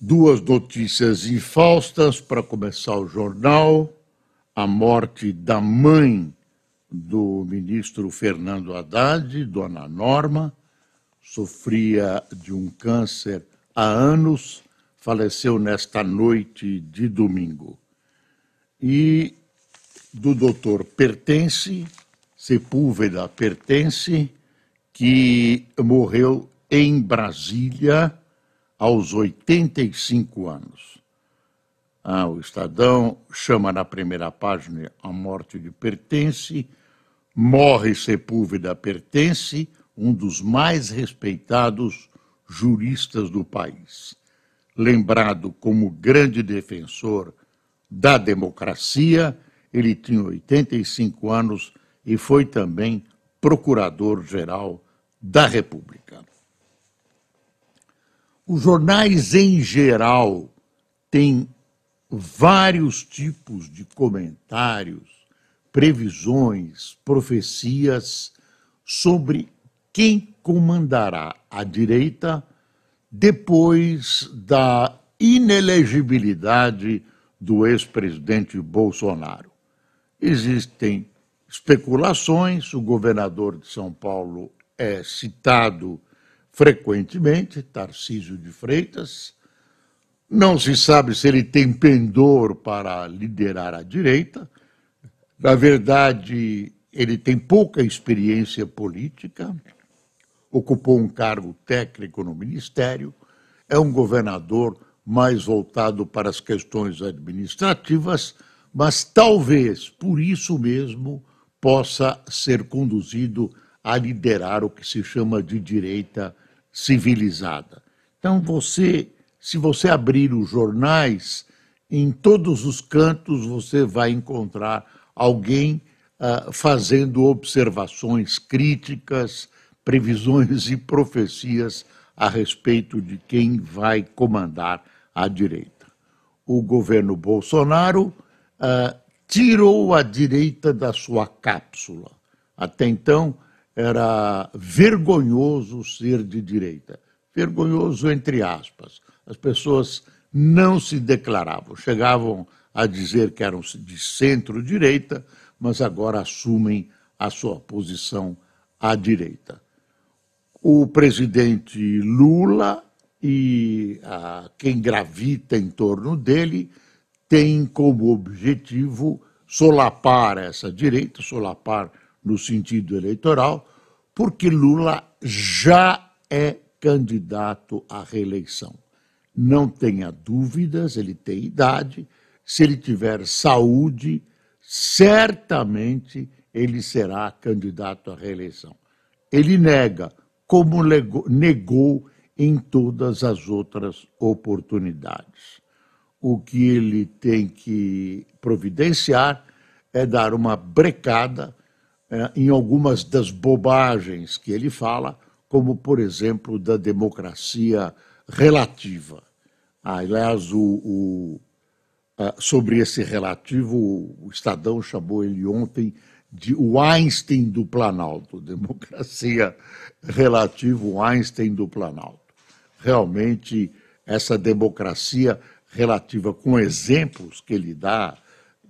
Duas notícias infaustas para começar o jornal: a morte da mãe do ministro Fernando Haddad, dona Norma, sofria de um câncer há anos, faleceu nesta noite de domingo. E do doutor Pertence, Sepúlveda Pertence, que morreu em Brasília aos 85 anos. Ah, o Estadão chama na primeira página a morte de Pertence, morre Sepúlveda Pertence, um dos mais respeitados juristas do país. Lembrado como grande defensor da democracia, ele tinha 85 anos e foi também procurador-geral da República. Os jornais, em geral, têm vários tipos de comentários, previsões, profecias sobre quem comandará a direita depois da inelegibilidade do ex-presidente Bolsonaro. Existem especulações, o governador de São Paulo é citado frequentemente, Tarcísio de Freitas. Não se sabe se ele tem pendor para liderar a direita. Na verdade, ele tem pouca experiência política, ocupou um cargo técnico no ministério, é um governador mais voltado para as questões administrativas, mas talvez por isso mesmo possa ser conduzido a liderar o que se chama de direita civilizada. Então, você, se você abrir os jornais, em todos os cantos você vai encontrar alguém uh, fazendo observações críticas, previsões e profecias a respeito de quem vai comandar a direita. O governo Bolsonaro uh, tirou a direita da sua cápsula. Até então, era vergonhoso ser de direita. Vergonhoso entre aspas. As pessoas não se declaravam, chegavam a dizer que eram de centro-direita, mas agora assumem a sua posição à direita. O presidente Lula e a, quem gravita em torno dele tem como objetivo solapar essa direita, solapar no sentido eleitoral, porque Lula já é candidato à reeleição. Não tenha dúvidas, ele tem idade, se ele tiver saúde, certamente ele será candidato à reeleição. Ele nega, como negou em todas as outras oportunidades. O que ele tem que providenciar é dar uma brecada é, em algumas das bobagens que ele fala, como, por exemplo, da democracia relativa. Aliás, o, o, sobre esse relativo, o Estadão chamou ele ontem de o Einstein do Planalto, democracia relativa, o Einstein do Planalto. Realmente, essa democracia relativa, com exemplos que ele dá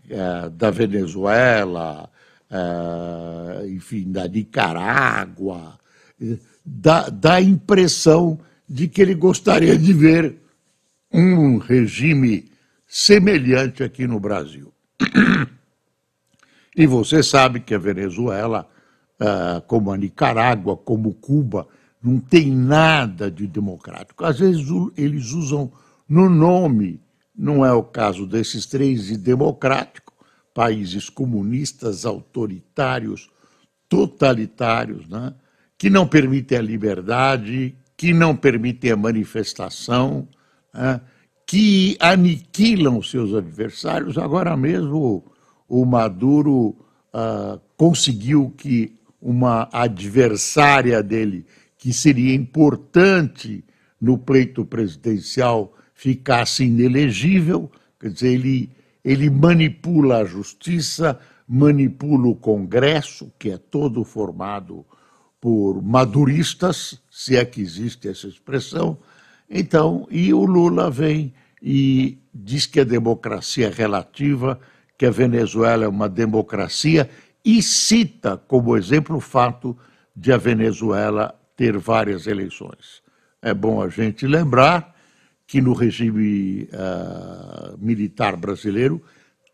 é, da Venezuela, uh, enfim, da Nicarágua, dá, dá a impressão de que ele gostaria de ver um regime semelhante aqui no Brasil. E você sabe que a Venezuela, uh, como a Nicarágua, como Cuba, não tem nada de democrático. Às vezes eles usam no nome, não é o caso desses três, de democrático, países comunistas, autoritários, totalitários, né? que não permitem a liberdade, que não permitem a manifestação, né? que aniquilam seus adversários. Agora mesmo o Maduro uh, conseguiu que uma adversária dele, que seria importante no pleito presidencial, ficasse inelegível. Quer dizer, ele, ele manipula a justiça, manipula o Congresso, que é todo formado por maduristas, se é que existe essa expressão. Então, e o Lula vem e diz que a democracia é relativa, que a Venezuela é uma democracia e cita como exemplo o fato de a Venezuela ter várias eleições. É bom a gente lembrar que no regime uh, militar brasileiro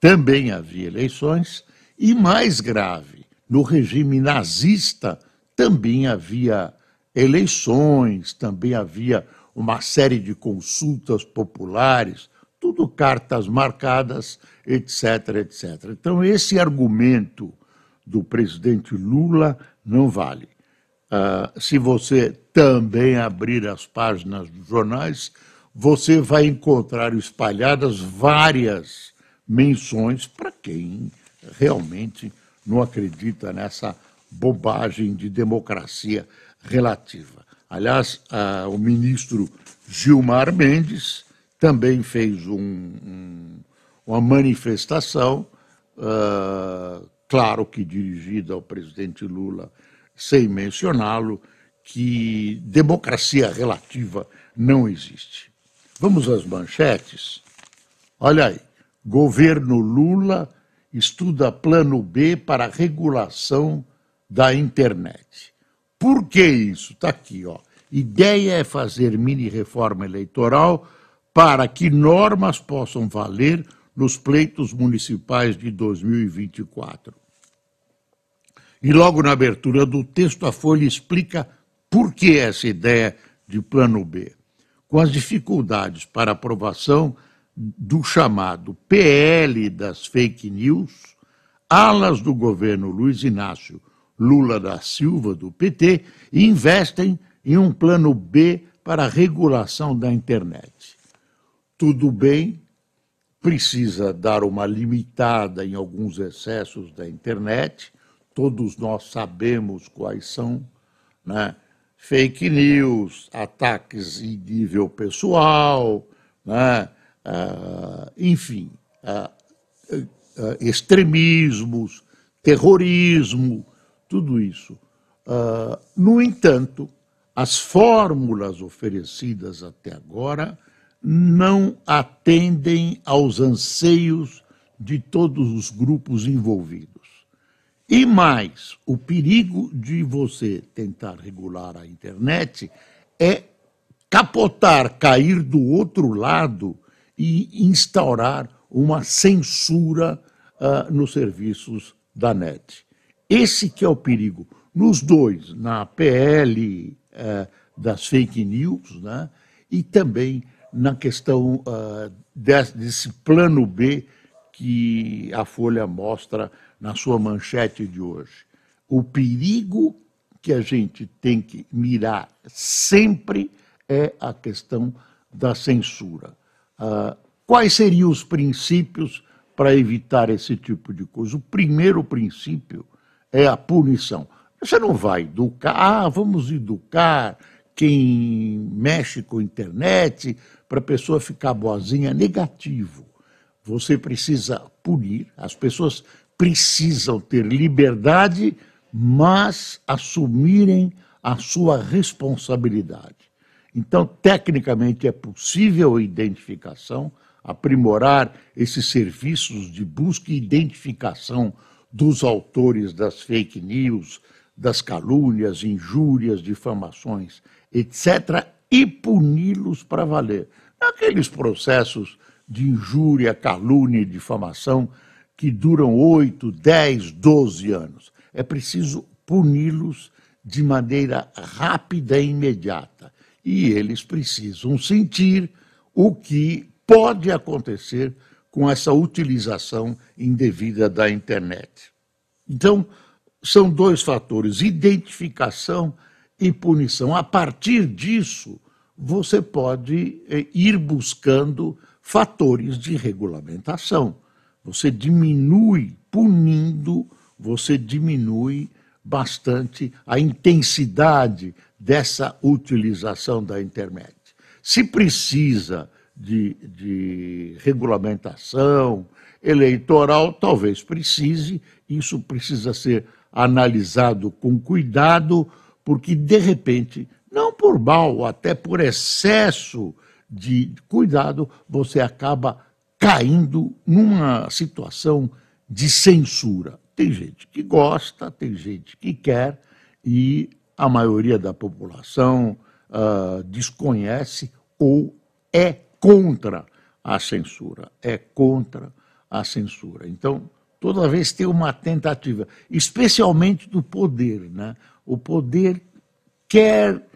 também havia eleições, e mais grave, no regime nazista também havia eleições, também havia uma série de consultas populares, tudo cartas marcadas, etc, etc. Então, esse argumento do presidente Lula não vale. Uh, se você também abrir as páginas dos jornais, você vai encontrar espalhadas várias menções para quem realmente não acredita nessa bobagem de democracia relativa. Aliás, uh, o ministro Gilmar Mendes também fez um, um, uma manifestação uh, claro que dirigida ao presidente Lula, sem mencioná-lo, que democracia relativa não existe. Vamos às manchetes? Olha aí, governo Lula estuda plano B para regulação da internet. Por que isso? Está aqui, ó. Ideia é fazer mini reforma eleitoral para que normas possam valer nos pleitos municipais de 2024. E logo na abertura do texto, a Folha explica por que essa ideia de plano B. Com as dificuldades para aprovação do chamado PL das fake news, alas do governo Luiz Inácio Lula da Silva, do PT, investem em um plano B para a regulação da internet. Tudo bem, precisa dar uma limitada em alguns excessos da internet, todos nós sabemos quais são, né? Fake news, ataques em nível pessoal, né? Uh, enfim, uh, uh, extremismos, terrorismo, tudo isso. no entanto, as fórmulas oferecidas até agora não atendem aos anseios de todos os grupos envolvidos. E mais, o perigo de você tentar regular a internet é capotar, cair do outro lado e instaurar uma censura uh, nos serviços da net. Esse que é o perigo. Nos dois, na PL uh, eh, das fake news, né, e também na questão uh, desse, desse plano B que a Folha mostra na sua manchete de hoje. O perigo que a gente tem que mirar sempre é a questão da censura. Uh, quais seriam os princípios para evitar esse tipo de coisa? O primeiro princípio é a punição. Você não vai educar, ah, vamos educar quem mexe com a internet para a pessoa ficar boazinha. Negativo. Você precisa punir, as pessoas precisam ter liberdade, mas assumirem a sua responsabilidade. Então, tecnicamente, é possível a identificação, aprimorar esses serviços de busca e identificação dos autores das fake news, das calúnias, injúrias, difamações, etc., e puni-los para valer. Aqueles processos de injúria, calúnia e difamação que duram 8, 10, 12 anos. É preciso puni-los de maneira rápida e imediata. E eles precisam sentir o que pode acontecer com essa utilização indevida da internet. Então, são dois fatores: identificação e punição. A partir disso, você pode eh, ir buscando fatores de regulamentação. Você diminui, punindo, você diminui bastante a intensidade dessa utilização da internet. Se precisa de, de regulamentação eleitoral, talvez precise, isso precisa ser analisado com cuidado, porque de repente, não por mal, até por excesso de cuidado, você acaba caindo numa situação de censura. Tem gente que gosta, tem gente que quer, e a maioria da população uh, desconhece ou é contra a censura. É contra a censura. Então, toda vez tem uma tentativa, especialmente do poder. Né? O poder quer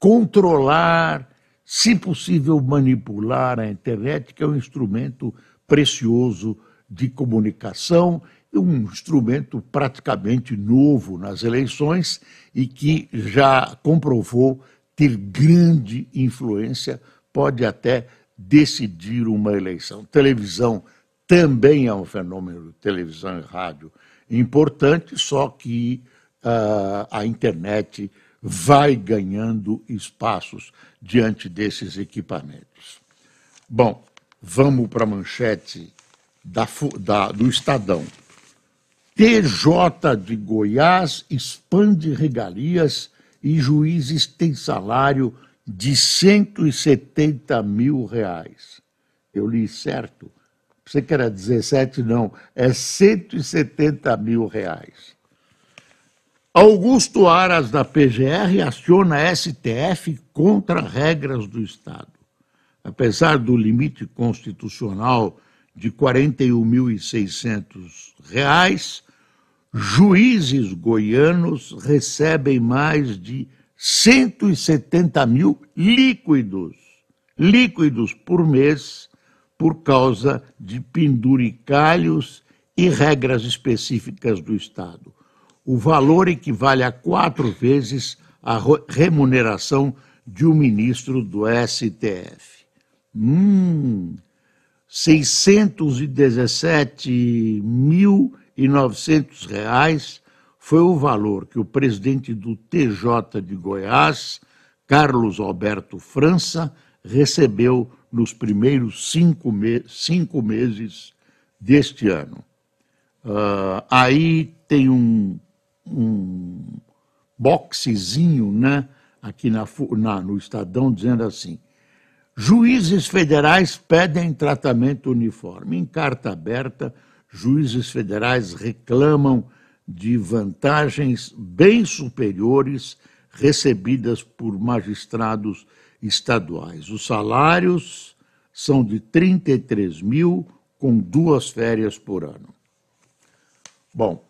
controlar, se possível, manipular a internet, que é um instrumento precioso de comunicação um instrumento praticamente novo nas eleições e que já comprovou ter grande influência, pode até decidir uma eleição. Televisão também é um fenômeno, televisão e rádio, importante, só que uh, a internet vai ganhando espaços diante desses equipamentos. Bom, vamos para a manchete da, da, do Estadão. TJ de Goiás expande regalias e juízes têm salário de 170 mil reais. Eu li certo? Você que era 17, não. É 170 mil reais. Augusto Aras, da PGR, aciona STF contra regras do Estado. Apesar do limite constitucional de R$ 41.600, juízes goianos recebem mais de 170 mil líquidos, líquidos por mês, por causa de penduricalhos e regras específicas do Estado. O valor equivale a quatro vezes a remuneração de um ministro do STF. Hum, 617 mil e novecentos reais foi o valor que o presidente do TJ de Goiás, Carlos Alberto França, recebeu nos primeiros cinco, me cinco meses deste ano. Uh, aí tem um, um boxezinho né, aqui na, na, no Estadão dizendo assim: juízes federais pedem tratamento uniforme. Em carta aberta, juízes federais reclamam de vantagens bem superiores recebidas por magistrados estaduais. Os salários são de 33 mil, com duas férias por ano. Bom,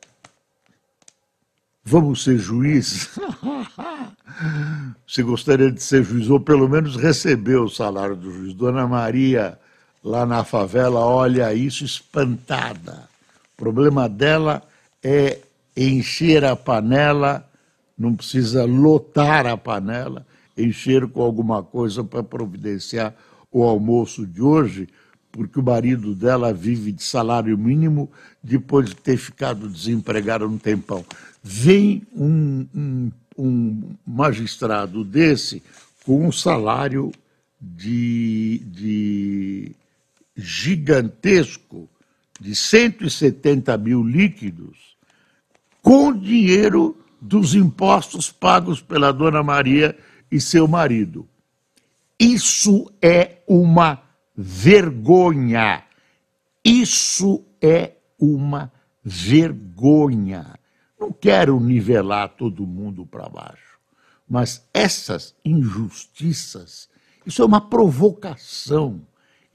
vamos ser juiz? Se gostaria de ser juiz, ou pelo menos receber o salário do juiz. Dona Maria lá na favela olha isso espantada. O problema dela é encher a panela, não precisa lotar a panela, encher com alguma coisa para providenciar o almoço de hoje, porque o marido dela vive de salário mínimo depois de ter ficado desempregado um tempão. Vem um, um, um magistrado desse com um salário de, de gigantesco de 170 mil líquidos com dinheiro dos impostos pagos pela dona Maria e seu marido. Isso é uma vergonha. Isso é uma vergonha. Não quero nivelar todo mundo para baixo, mas essas injustiças, isso é uma provocação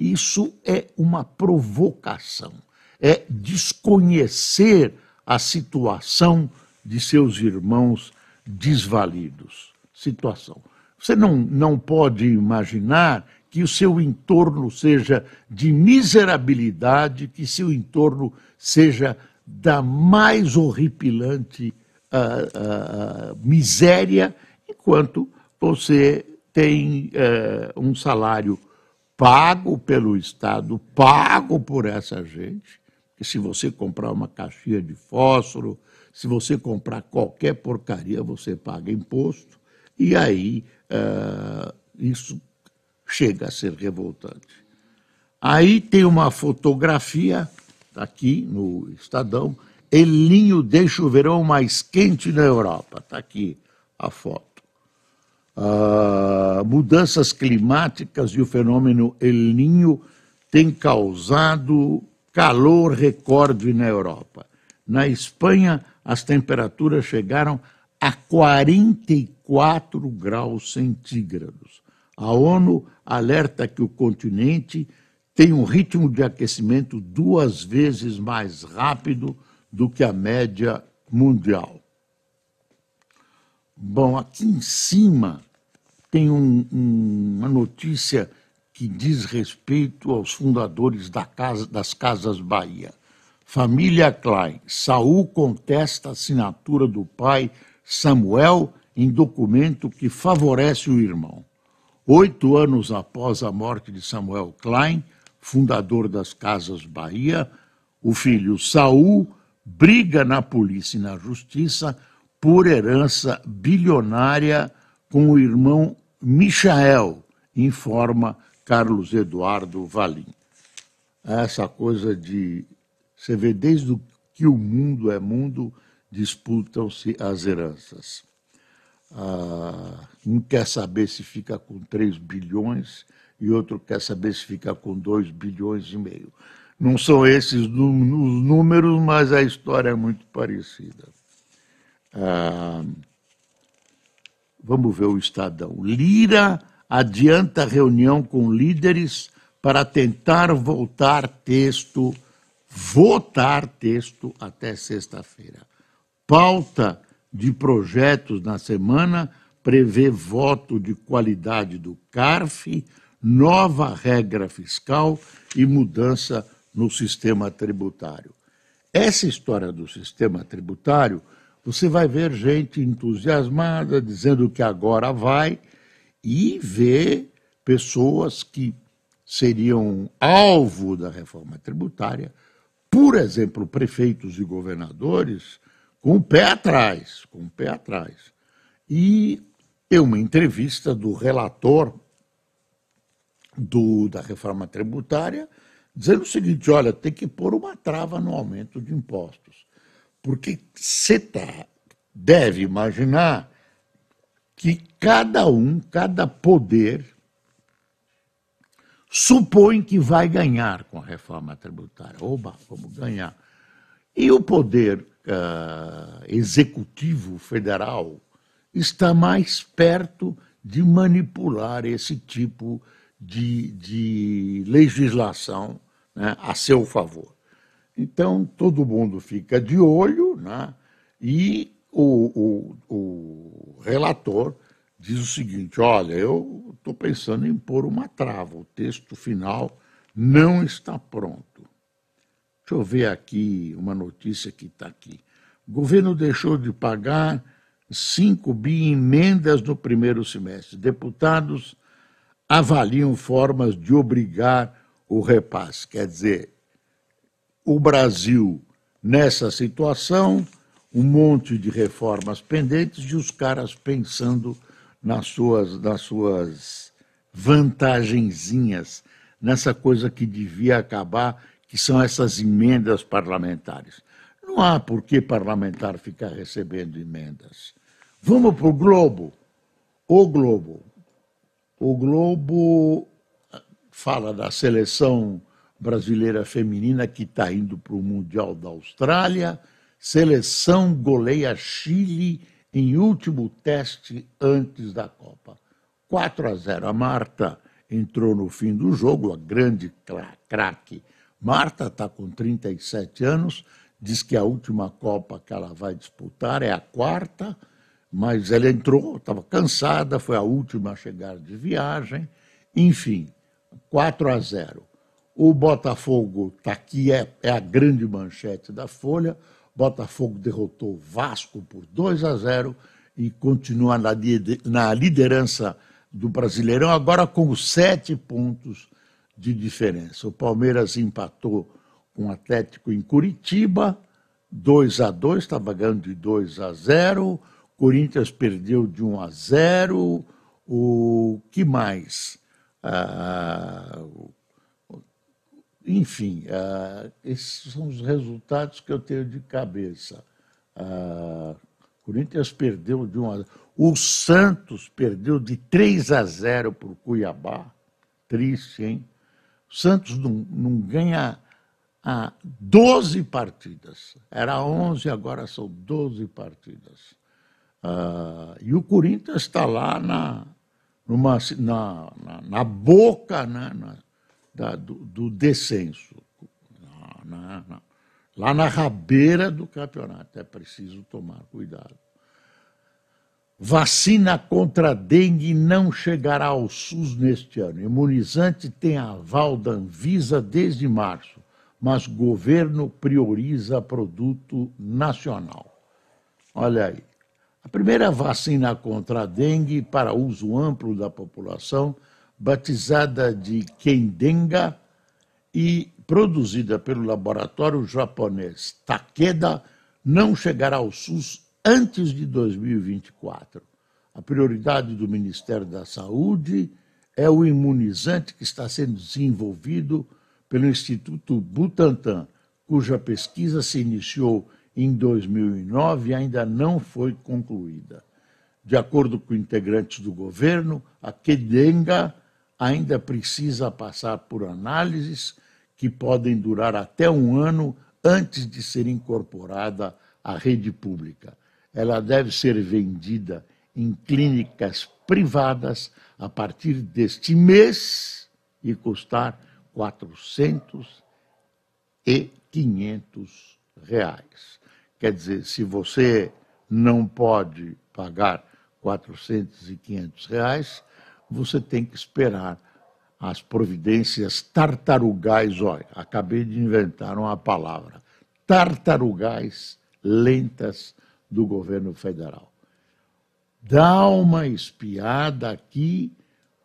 isso é uma provocação, é desconhecer a situação de seus irmãos desvalidos. Situação. Você não, não pode imaginar que o seu entorno seja de miserabilidade, que seu entorno seja da mais horripilante uh, uh, miséria, enquanto você tem é, um salário pago pelo Estado, pago por essa gente, que se você comprar uma caixinha de fósforo, se você comprar qualquer porcaria, você paga imposto, e aí isso chega a ser revoltante. Aí tem uma fotografia, aqui no Estadão, Elinho deixa o verão mais quente na Europa. Está aqui a foto. Uh, mudanças climáticas e o fenômeno El Ninho têm causado calor recorde na Europa. Na Espanha, as temperaturas chegaram a 44 graus centígrados. A ONU alerta que o continente tem um ritmo de aquecimento duas vezes mais rápido do que a média mundial. Bom, aqui em cima tem um, um, uma notícia que diz respeito aos fundadores da casa, das Casas Bahia. Família Klein. Saul contesta a assinatura do pai Samuel em documento que favorece o irmão. Oito anos após a morte de Samuel Klein, fundador das Casas Bahia, o filho Saul briga na polícia e na justiça por herança bilionária com o irmão Michael, informa Carlos Eduardo Valim. Essa coisa de. Você vê, desde que o mundo é mundo, disputam-se as heranças. Ah, um quer saber se fica com 3 bilhões e outro quer saber se fica com 2 bilhões e meio. Não são esses os números, mas a história é muito parecida. Ah, Vamos ver o Estadão. Lira adianta reunião com líderes para tentar voltar texto, votar texto até sexta-feira. Pauta de projetos na semana prevê voto de qualidade do CARF, nova regra fiscal e mudança no sistema tributário. Essa história do sistema tributário você vai ver gente entusiasmada dizendo que agora vai e ver pessoas que seriam alvo da reforma tributária, por exemplo, prefeitos e governadores, com o pé atrás, com o pé atrás. E tem uma entrevista do relator do, da reforma tributária dizendo o seguinte: olha, tem que pôr uma trava no aumento de impostos. Porque você tá, deve imaginar que cada um, cada poder, supõe que vai ganhar com a reforma tributária. Oba, vamos ganhar. E o poder uh, executivo federal está mais perto de manipular esse tipo de, de legislação né, a seu favor. Então, todo mundo fica de olho, né? e o, o, o relator diz o seguinte: olha, eu estou pensando em pôr uma trava, o texto final não está pronto. Deixa eu ver aqui uma notícia que está aqui. O governo deixou de pagar 5 bi em emendas no primeiro semestre. Deputados avaliam formas de obrigar o repasse. Quer dizer, o Brasil nessa situação, um monte de reformas pendentes e os caras pensando nas suas, nas suas vantagenzinhas, nessa coisa que devia acabar, que são essas emendas parlamentares. Não há por que parlamentar ficar recebendo emendas. Vamos para o Globo. O Globo. O Globo fala da seleção brasileira feminina que está indo para o Mundial da Austrália. Seleção goleia Chile em último teste antes da Copa. 4 a 0. A Marta entrou no fim do jogo, a grande craque. Marta está com 37 anos, diz que a última Copa que ela vai disputar é a quarta, mas ela entrou, estava cansada, foi a última a chegar de viagem. Enfim, 4 a 0. O Botafogo está aqui, é, é a grande manchete da Folha. Botafogo derrotou Vasco por 2 a 0 e continua na, na liderança do Brasileirão, agora com sete pontos de diferença. O Palmeiras empatou com o Atlético em Curitiba, 2 a 2 estava ganhando de 2 a 0. Corinthians perdeu de 1 a 0. O que mais? Ah, enfim, ah, esses são os resultados que eu tenho de cabeça. Ah, Corinthians perdeu de 1 a 0. O Santos perdeu de 3 a 0 para o Cuiabá. Triste, hein? O Santos não, não ganha há 12 partidas. Era 11, agora são 12 partidas. Uh, e o Corinthians está lá na, numa, na, na, na boca né, na, da, do, do, descenso, lá na rabeira do campeonato. É preciso tomar cuidado. Vacina contra dengue não chegará ao SUS neste ano. Imunizante tem aval da Anvisa desde março, mas governo prioriza produto nacional. Olha aí. A primeira vacina contra a dengue para uso amplo da população, batizada de Kendenga e produzida pelo laboratório japonês Takeda, não chegará ao SUS antes de 2024. A prioridade do Ministério da Saúde é o imunizante que está sendo desenvolvido pelo Instituto Butantan, cuja pesquisa se iniciou em 2009 e ainda não foi concluída. De acordo com integrantes do governo, a Kedenga ainda precisa passar por análises que podem durar até um ano antes de ser incorporada à rede pública ela deve ser vendida em clínicas privadas a partir deste mês e custar 400 e 500 reais. Quer dizer, se você não pode pagar 400 e 500 reais, você tem que esperar as providências tartarugais. Olha, acabei de inventar uma palavra. Tartarugais lentas do governo federal. Dá uma espiada aqui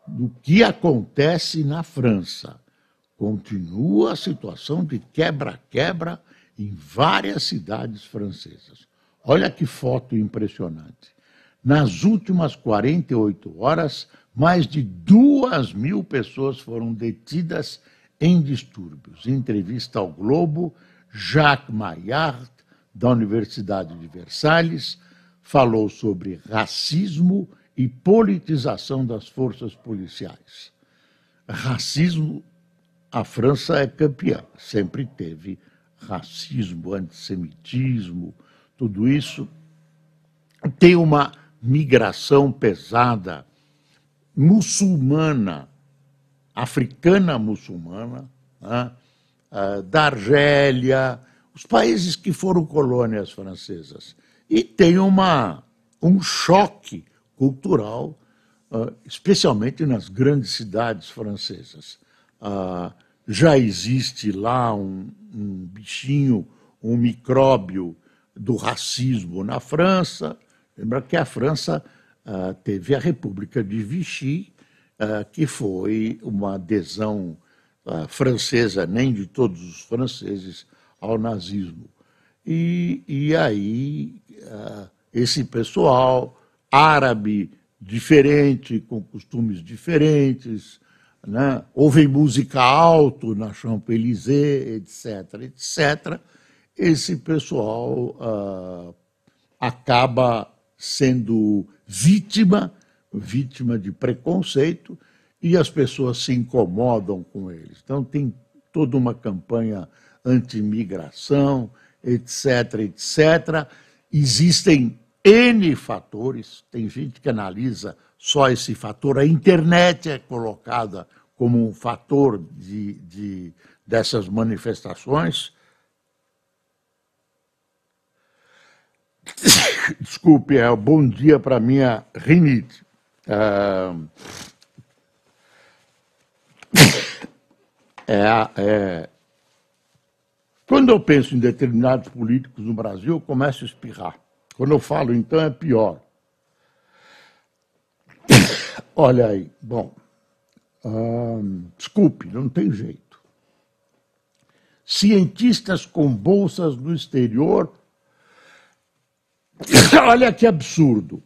no que acontece na França. Continua a situação de quebra-quebra em várias cidades francesas. Olha que foto impressionante. Nas últimas 48 horas, mais de duas mil pessoas foram detidas em distúrbios. Em entrevista ao Globo, Jacques Maillard, da Universidade de Versalhes, falou sobre racismo e politização das forças policiais. Racismo, a França é campeã, sempre teve racismo, antissemitismo, tudo isso. Tem uma migração pesada muçulmana, africana muçulmana, né? Ah, da Argélia, os países que foram colônias francesas. E tem uma, um choque cultural, uh, especialmente nas grandes cidades francesas. Uh, já existe lá um, um, bichinho, um micróbio do racismo na França. Lembra que a França uh, teve a República de Vichy, que foi uma adesão francesa, nem de todos os franceses, ao nazismo. E, e aí, esse pessoal árabe, diferente, com costumes diferentes, né? ouvem música alto na Champs-Élysées, etc., etc., esse pessoal uh, acaba sendo vítima, vítima de preconceito, e as pessoas se incomodam com eles. Então, tem toda uma campanha antimigração, etc., etc. Existem N fatores, tem gente que analisa só esse fator, a internet é colocada como um fator de, de dessas manifestações. Desculpe, é bom dia para minha rinite. É, é, quando eu penso em determinados políticos no Brasil, eu começo a espirrar. Quando eu falo, então, é pior. Olha aí, bom, desculpe, não tem jeito. Cientistas com bolsas no exterior, olha que absurdo,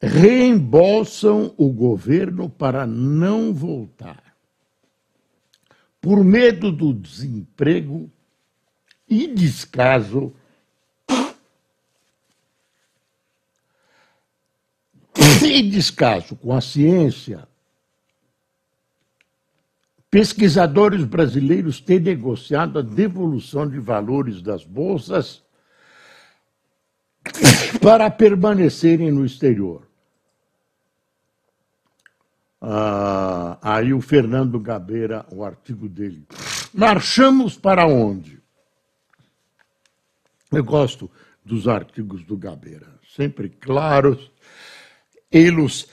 reembolsam o governo para não voltar. Por medo do desemprego e descaso e descaso com a ciência, pesquisadores brasileiros têm negociado a devolução de valores das bolsas para permanecerem no exterior. Ah, aí o Fernando Gabeira, o artigo dele. Marchamos para onde? Eu gosto dos artigos do Gabeira, sempre claros, elus,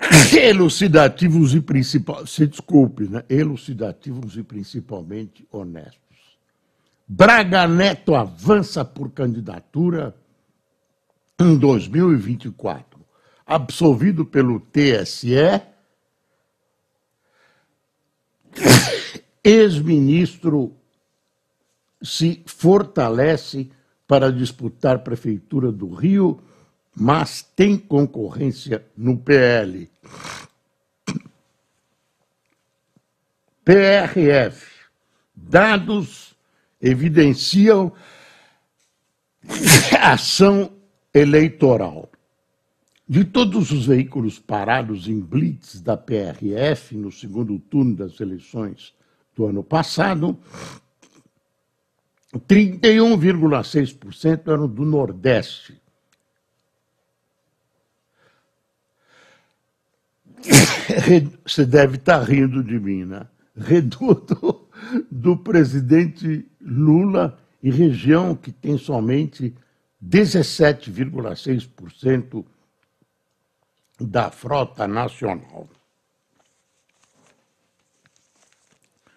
elucidativos e principalmente, se desculpe, né? elucidativos e principalmente honestos. Braga Neto avança por candidatura em 2024. Absolvido pelo TSE, ex-ministro se fortalece para disputar Prefeitura do Rio mas tem concorrência no PL. PRF. Dados evidenciam ação eleitoral. De todos os veículos parados em blitz da PRF no segundo turno das eleições do ano passado, 31,6% eram do Nordeste, Você deve estar rindo de mim, né? Reduto do presidente Lula e região que tem somente 17,6% da frota nacional.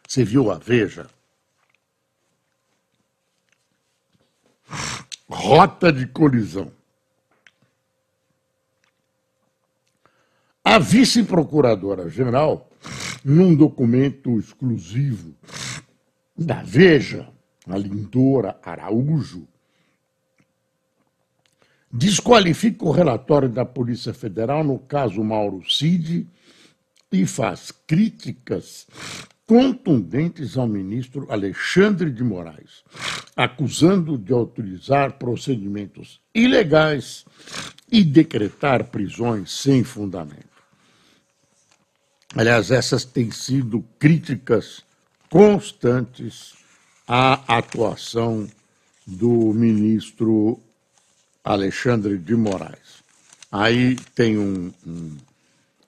Você viu a Veja? Rota de colisão. A vice-procuradora-geral, num documento exclusivo da Veja, a Lindora Araújo, desqualifica o relatório da Polícia Federal no caso Mauro Cid e faz críticas contundentes ao ministro Alexandre de Moraes, acusando de autorizar procedimentos ilegais e decretar prisões sem fundamento. Aliás, essas têm sido críticas constantes à atuação do ministro Alexandre de Moraes. Aí tem um, um,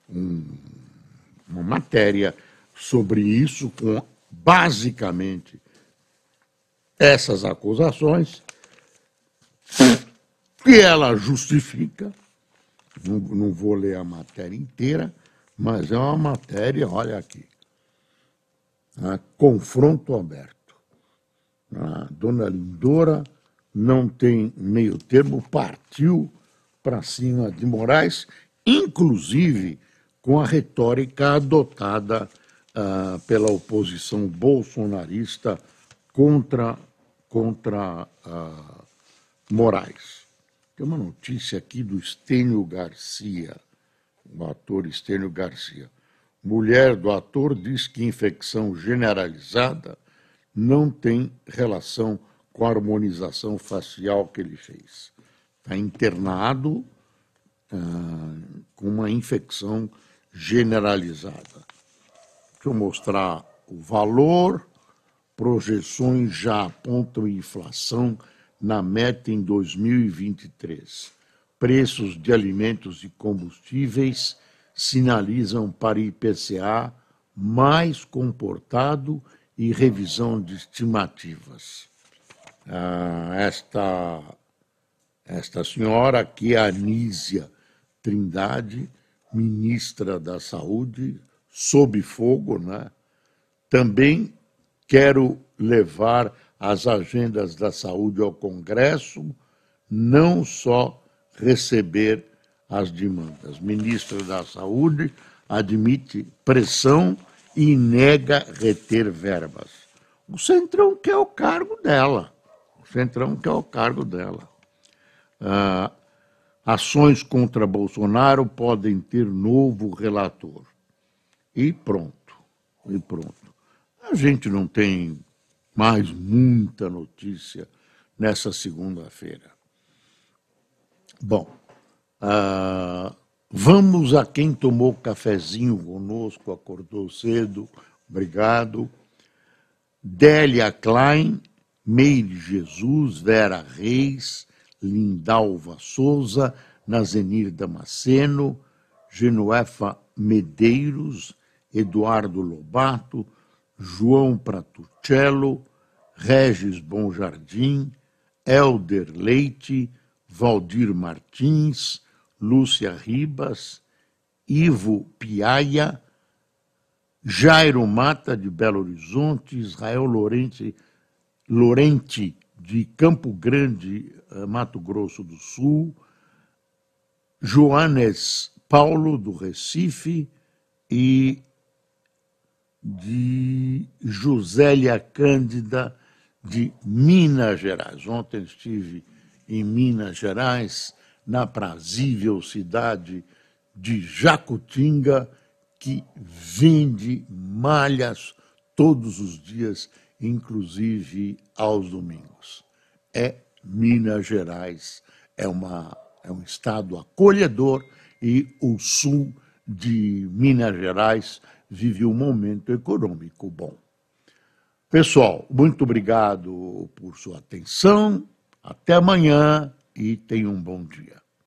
um, uma matéria sobre isso, com basicamente essas acusações, que ela justifica. Não, não vou ler a matéria inteira mas é uma matéria, olha aqui, né, confronto aberto. A dona Lindora não tem meio termo, partiu para cima de Moraes, inclusive com a retórica adotada uh, pela oposição bolsonarista contra, contra uh, Moraes. Tem uma notícia aqui do Estênio Garcia o ator Estênio Garcia. Mulher do ator diz que infecção generalizada não tem relação com a harmonização facial que ele fez. Está internado ah, com uma infecção generalizada. Deixa eu mostrar o valor. Projeções já apontam inflação na meta em 2023 preços de alimentos e combustíveis sinalizam para IPCA mais comportado e revisão de estimativas. Ah, esta, esta senhora aqui é Anísia Trindade, ministra da Saúde, sob fogo, né? Também quero levar as agendas da saúde ao Congresso, não só receber as demandas. Ministro da Saúde admite pressão e nega reter verbas. O Centrão quer o cargo dela. O Centrão quer o cargo dela. Ah, ações contra Bolsonaro podem ter novo relator. E pronto. E pronto. A gente não tem mais muita notícia nessa segunda-feira. Bom, uh, vamos a quem tomou cafezinho conosco, acordou cedo, obrigado. Délia Klein, Meire Jesus, Vera Reis, Lindalva Souza, Nazenir Damasceno, Genuefa Medeiros, Eduardo Lobato, João Pratucello, Regis Bonjardim, Elder Leite, Valdir Martins, Lúcia Ribas, Ivo Piaia, Jairo Mata, de Belo Horizonte, Israel Lorente, Lorente de Campo Grande, eh, Mato Grosso do Sul, Joanes Paulo, do Recife, e de Josélia Cândida, de Minas Gerais. Ontem estive em Minas Gerais, na prazível cidade de Jacutinga, que vende malhas todos os dias, inclusive aos domingos. É Minas Gerais, é, uma, é um estado acolhedor e o sul de Minas Gerais vive um momento econômico bom. Pessoal, muito obrigado por sua atenção. Até amanhã e tenham um bom dia.